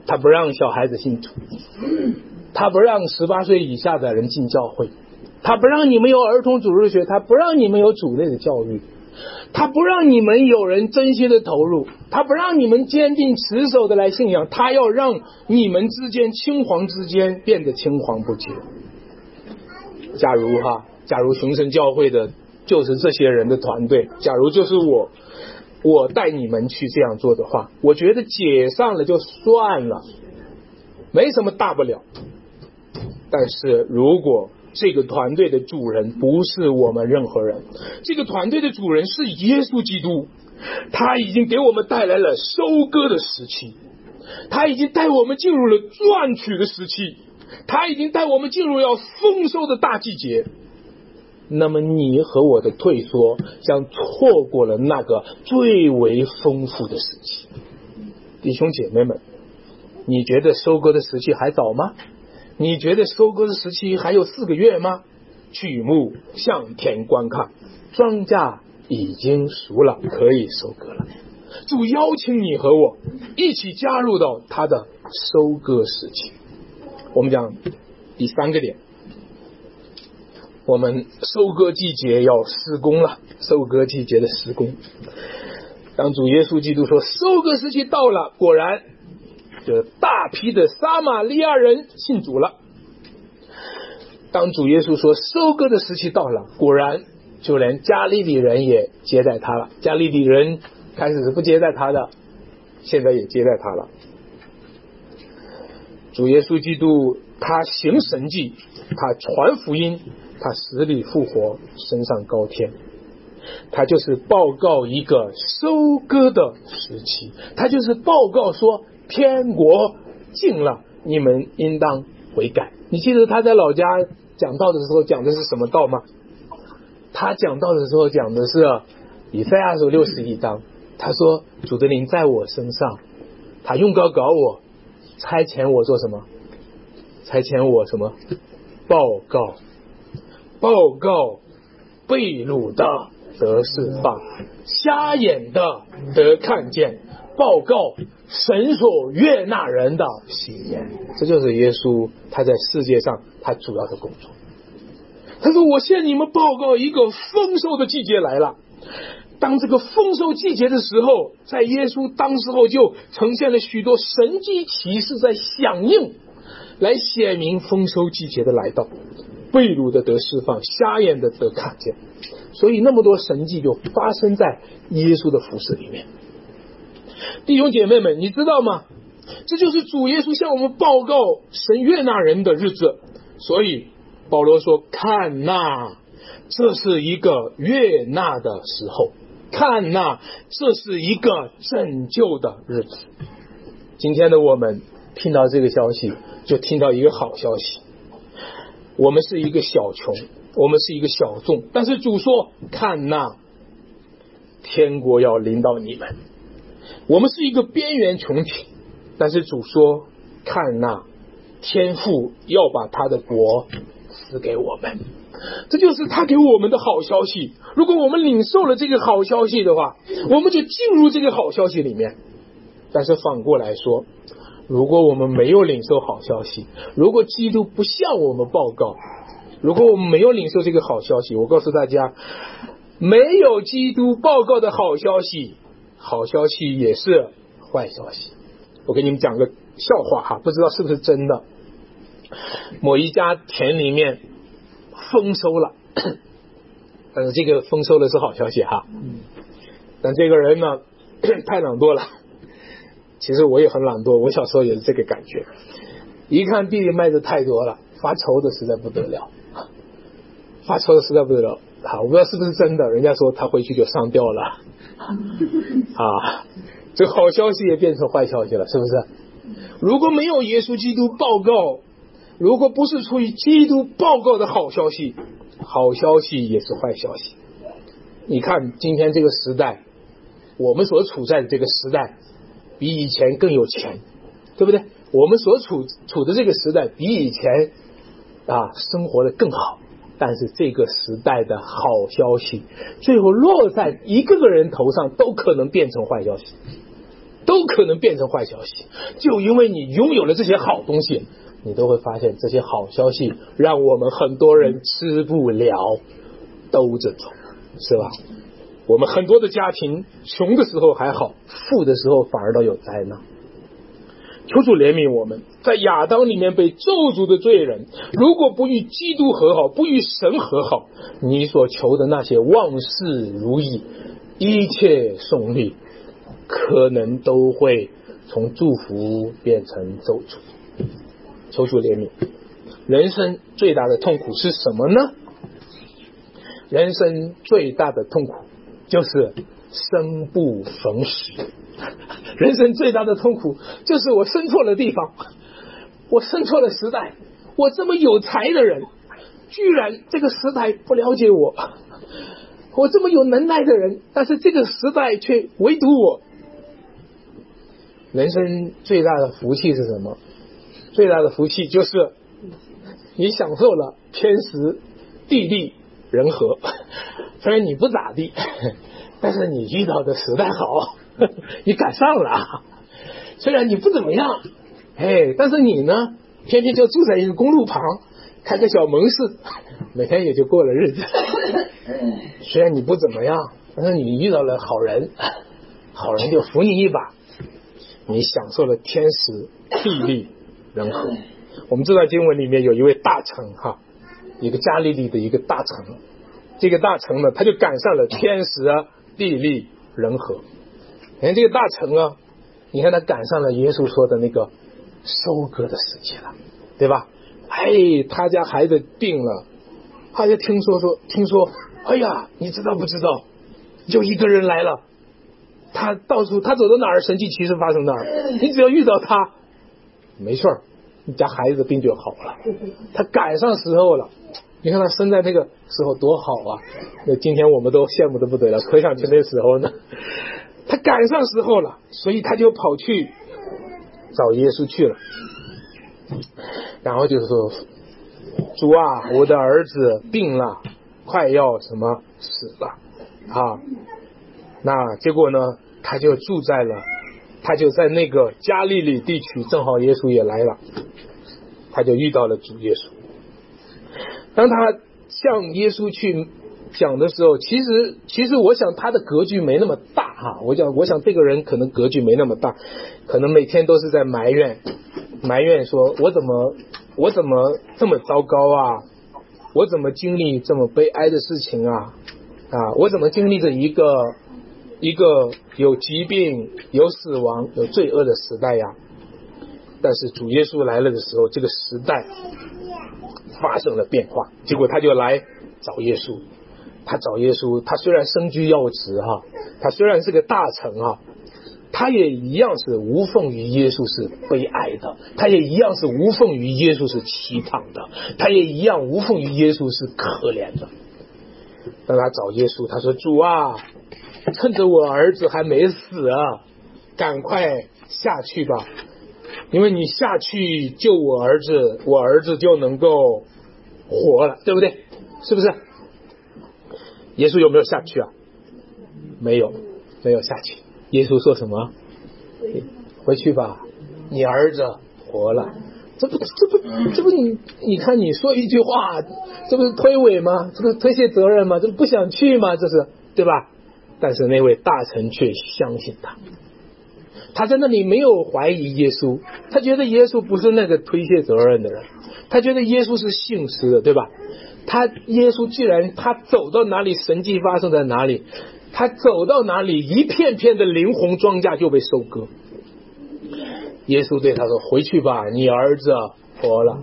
他不让小孩子信主，他不让十八岁以下的人进教会，他不让你们有儿童主日学，他不让你们有主类的教育。他不让你们有人真心的投入，他不让你们坚定持守的来信仰，他要让你们之间青黄之间变得青黄不接。假如哈，假如雄神教会的就是这些人的团队，假如就是我，我带你们去这样做的话，我觉得解散了就算了，没什么大不了。但是如果这个团队的主人不是我们任何人，这个团队的主人是耶稣基督，他已经给我们带来了收割的时期，他已经带我们进入了赚取的时期，他已经带我们进入要丰收的大季节。那么你和我的退缩将错过了那个最为丰富的时期。弟兄姐妹们，你觉得收割的时期还早吗？你觉得收割的时期还有四个月吗？举目向天观看，庄稼已经熟了，可以收割了。主邀请你和我一起加入到他的收割时期。我们讲第三个点，我们收割季节要施工了。收割季节的施工，当主耶稣基督说收割时期到了，果然。就大批的撒玛利亚人信主了。当主耶稣说收割的时期到了，果然就连加利利人也接待他了。加利利人开始是不接待他的，现在也接待他了。主耶稣基督他行神迹，他传福音，他死里复活，升上高天。他就是报告一个收割的时期，他就是报告说。天国近了，你们应当悔改。你记得他在老家讲道的时候讲的是什么道吗？他讲道的时候讲的是以赛亚书六十一章。他说：“主的灵在我身上，他用高搞我，差遣我做什么？差遣我什么？报告，报告，被掳的得释放，瞎眼的得看见，报告。”神所悦纳人的喜宴，这就是耶稣他在世界上他主要的工作。他说：“我向你们报告一个丰收的季节来了。当这个丰收季节的时候，在耶稣当时候就呈现了许多神迹奇事在响应，来显明丰收季节的来到。被掳的得释放，瞎眼的得看见，所以那么多神迹就发生在耶稣的服饰里面。”弟兄姐妹们，你知道吗？这就是主耶稣向我们报告神悦纳人的日子。所以保罗说：“看呐，这是一个悦纳的时候；看呐，这是一个拯救的日子。”今天的我们听到这个消息，就听到一个好消息。我们是一个小穷，我们是一个小众，但是主说：“看呐，天国要临到你们。”我们是一个边缘群体，但是主说：“看那天父要把他的国赐给我们，这就是他给我们的好消息。如果我们领受了这个好消息的话，我们就进入这个好消息里面。但是反过来说，如果我们没有领受好消息，如果基督不向我们报告，如果我们没有领受这个好消息，我告诉大家，没有基督报告的好消息。”好消息也是坏消息，我给你们讲个笑话哈，不知道是不是真的。某一家田里面丰收了，但 是这个丰收的是好消息哈。但这个人呢 太懒惰了，其实我也很懒惰，我小时候也是这个感觉。一看地里麦子太多了，发愁的实在不得了，发愁的实在不得了。好，我不知道是不是真的，人家说他回去就上吊了。啊，这好消息也变成坏消息了，是不是？如果没有耶稣基督报告，如果不是出于基督报告的好消息，好消息也是坏消息。你看今天这个时代，我们所处在的这个时代，比以前更有钱，对不对？我们所处处的这个时代，比以前啊生活的更好。但是这个时代的好消息，最后落在一个个人头上，都可能变成坏消息，都可能变成坏消息。就因为你拥有了这些好东西，你都会发现这些好消息让我们很多人吃不了兜着走，是吧？我们很多的家庭穷的时候还好，富的时候反而都有灾难。求主怜悯我们，在亚当里面被咒诅的罪人，如果不与基督和好，不与神和好，你所求的那些万事如意，一切顺利，可能都会从祝福变成咒诅。求主怜悯。人生最大的痛苦是什么呢？人生最大的痛苦就是生不逢时。人生最大的痛苦就是我生错了地方，我生错了时代。我这么有才的人，居然这个时代不了解我。我这么有能耐的人，但是这个时代却唯独我。人生最大的福气是什么？最大的福气就是你享受了天时地利人和。虽然你不咋地，但是你遇到的时代好。你赶上了，虽然你不怎么样，哎，但是你呢，偏偏就住在一个公路旁，开个小门市，每天也就过了日子。虽然你不怎么样，但是你遇到了好人，好人就扶你一把，你享受了天时地利人和。我们这段经文里面有一位大臣哈，一个加利利的一个大臣，这个大臣呢，他就赶上了天时地利人和。你看这个大臣啊，你看他赶上了耶稣说的那个收割的时期了，对吧？哎，他家孩子病了，他就听说说，听说，哎呀，你知道不知道？有一个人来了，他到处他走到哪儿，神迹奇事发生哪儿。你只要遇到他，没事儿，你家孩子的病就好了。他赶上时候了，你看他生在那个时候多好啊！那今天我们都羡慕的不得了，可想去那时候呢。他赶上时候了，所以他就跑去找耶稣去了。然后就是说：“主啊，我的儿子病了，快要什么死了啊？”那结果呢，他就住在了，他就在那个加利利地区，正好耶稣也来了，他就遇到了主耶稣。当他向耶稣去。讲的时候，其实其实我想他的格局没那么大哈。我讲，我想这个人可能格局没那么大，可能每天都是在埋怨，埋怨说我怎么我怎么这么糟糕啊？我怎么经历这么悲哀的事情啊？啊，我怎么经历着一个一个有疾病、有死亡、有罪恶的时代呀？但是主耶稣来了的时候，这个时代发生了变化，结果他就来找耶稣。他找耶稣，他虽然身居要职哈，他虽然是个大臣哈，他也一样是无奉于耶稣是悲哀的，他也一样是无奉于耶稣是凄惨的，他也一样无奉于耶稣是可怜的。当他找耶稣，他说：“主啊，趁着我儿子还没死啊，赶快下去吧，因为你下去救我儿子，我儿子就能够活了，对不对？是不是？”耶稣有没有下去啊？没有，没有下去。耶稣说什么？回去吧，你儿子活了。这不，这不，这不你，你看你说一句话，这不是推诿吗？这不是推卸责任吗？这不想去吗？这是对吧？但是那位大臣却相信他，他在那里没有怀疑耶稣，他觉得耶稣不是那个推卸责任的人，他觉得耶稣是信实的，对吧？他耶稣既然他走到哪里，神迹发生在哪里，他走到哪里，一片片的灵魂庄稼就被收割。耶稣对他说：“回去吧，你儿子活了。”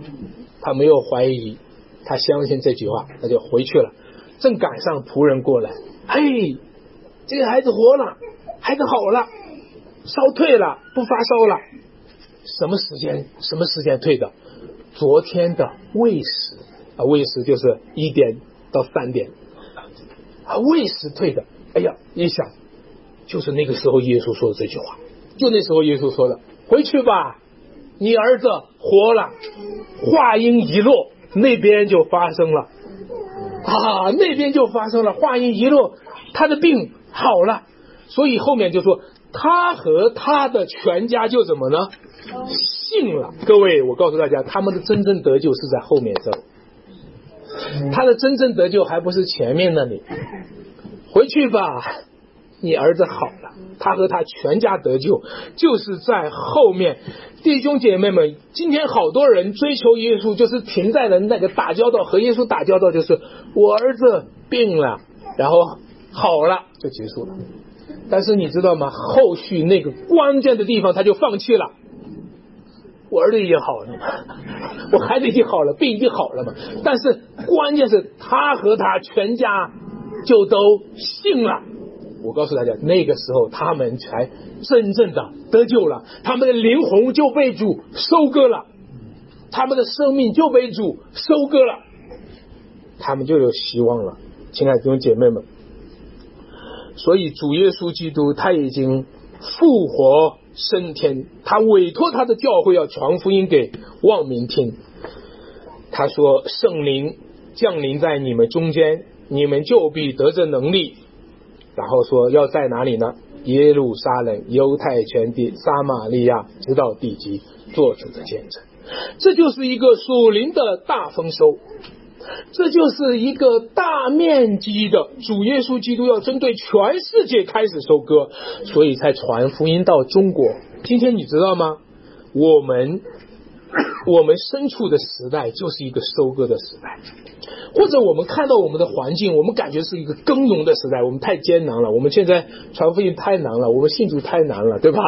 他没有怀疑，他相信这句话，他就回去了。正赶上仆人过来，嘿，这个孩子活了，孩子好了，烧退了，不发烧了。什么时间？什么时间退的？昨天的未时。啊，喂食就是一点到三点，啊，喂食退的。哎呀，一想，就是那个时候耶稣说的这句话，就那时候耶稣说的，回去吧，你儿子活了。话音一落，那边就发生了，啊，那边就发生了。话音一落，他的病好了，所以后面就说他和他的全家就怎么呢？信了。各位，我告诉大家，他们的真正得救是在后面这。他的真正得救还不是前面那里，回去吧，你儿子好了，他和他全家得救，就是在后面。弟兄姐妹们，今天好多人追求耶稣，就是停在了那个打交道和耶稣打交道，就是我儿子病了，然后好了就结束了。但是你知道吗？后续那个关键的地方他就放弃了。我儿子已经好了，我孩子已经好了，病已经好了嘛。但是关键是他和他全家就都信了。我告诉大家，那个时候他们才真正的得救了，他们的灵魂就被主收割了，他们的生命就被主收割了，他们就有希望了。亲爱的弟兄姐妹们，所以主耶稣基督他已经复活升天，他委托他的教会要传福音给万民听。他说：“圣灵降临在你们中间，你们就必得着能力。”然后说要在哪里呢？耶路撒冷、犹太全地、撒玛利亚，直到地极，做出的见证。这就是一个属灵的大丰收，这就是一个大面积的主耶稣基督要针对全世界开始收割，所以才传福音到中国。今天你知道吗？我们 我们身处的时代就是一个收割的时代。或者我们看到我们的环境，我们感觉是一个耕耘的时代，我们太艰难了。我们现在传福音太难了，我们信主太难了，对吧？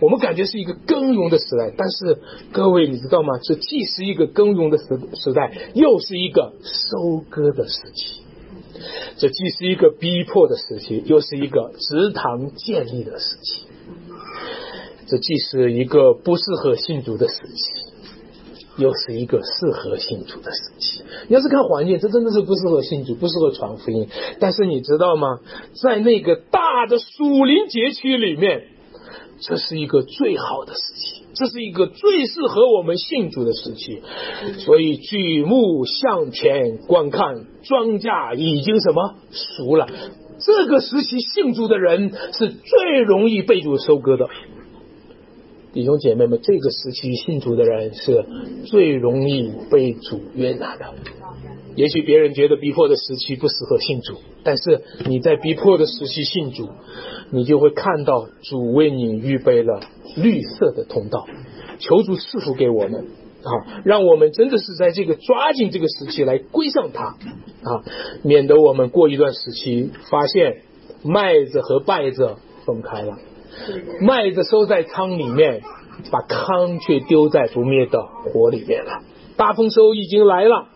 我们感觉是一个耕耘的时代。但是各位，你知道吗？这既是一个耕耘的时时代，又是一个收割的时期。这既是一个逼迫的时期，又是一个祠堂建立的时期。这既是一个不适合信主的时期。又是一个适合信主的时期。你要是看环境，这真的是不适合信主，不适合传福音。但是你知道吗？在那个大的属灵节区里面，这是一个最好的时期，这是一个最适合我们信主的时期。所以举目向前观看，庄稼已经什么熟了。这个时期信主的人是最容易被主收割的。弟兄姐妹们，这个时期信主的人是最容易被主悦纳的。也许别人觉得逼迫的时期不适合信主，但是你在逼迫的时期信主，你就会看到主为你预备了绿色的通道。求主赐福给我们啊，让我们真的是在这个抓紧这个时期来归向他啊，免得我们过一段时期发现麦子和稗子分开了。麦子收在仓里面，把糠却丢在不灭的火里面了。大丰收已经来了，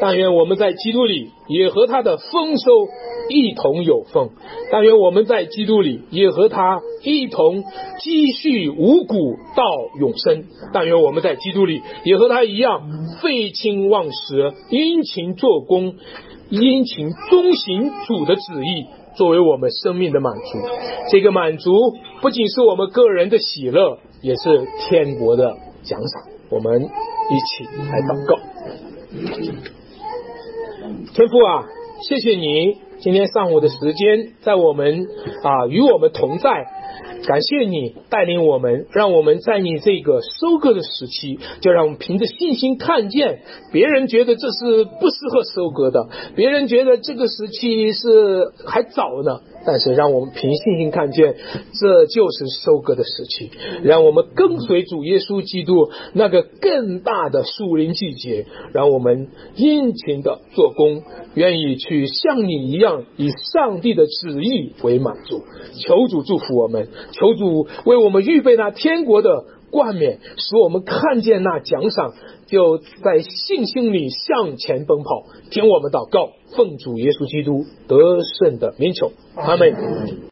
但愿我们在基督里也和他的丰收一同有份。但愿我们在基督里也和他一同积蓄五谷到永生。但愿我们在基督里也和他一样废寝忘食，殷勤做工，殷勤遵行主的旨意。作为我们生命的满足，这个满足不仅是我们个人的喜乐，也是天国的奖赏。我们一起来祷告，天父啊，谢谢你今天上午的时间，在我们啊与我们同在。感谢你带领我们，让我们在你这个收割的时期，就让我们凭着信心看见。别人觉得这是不适合收割的，别人觉得这个时期是还早呢。但是让我们凭信心看见，这就是收割的时期。让我们跟随主耶稣基督那个更大的树林季节，让我们殷勤的做工，愿意去像你一样，以上帝的旨意为满足。求主祝福我们，求主为我们预备那天国的冠冕，使我们看见那奖赏，就在信心里向前奔跑。听我们祷告。奉主耶稣基督得胜的名求，阿门。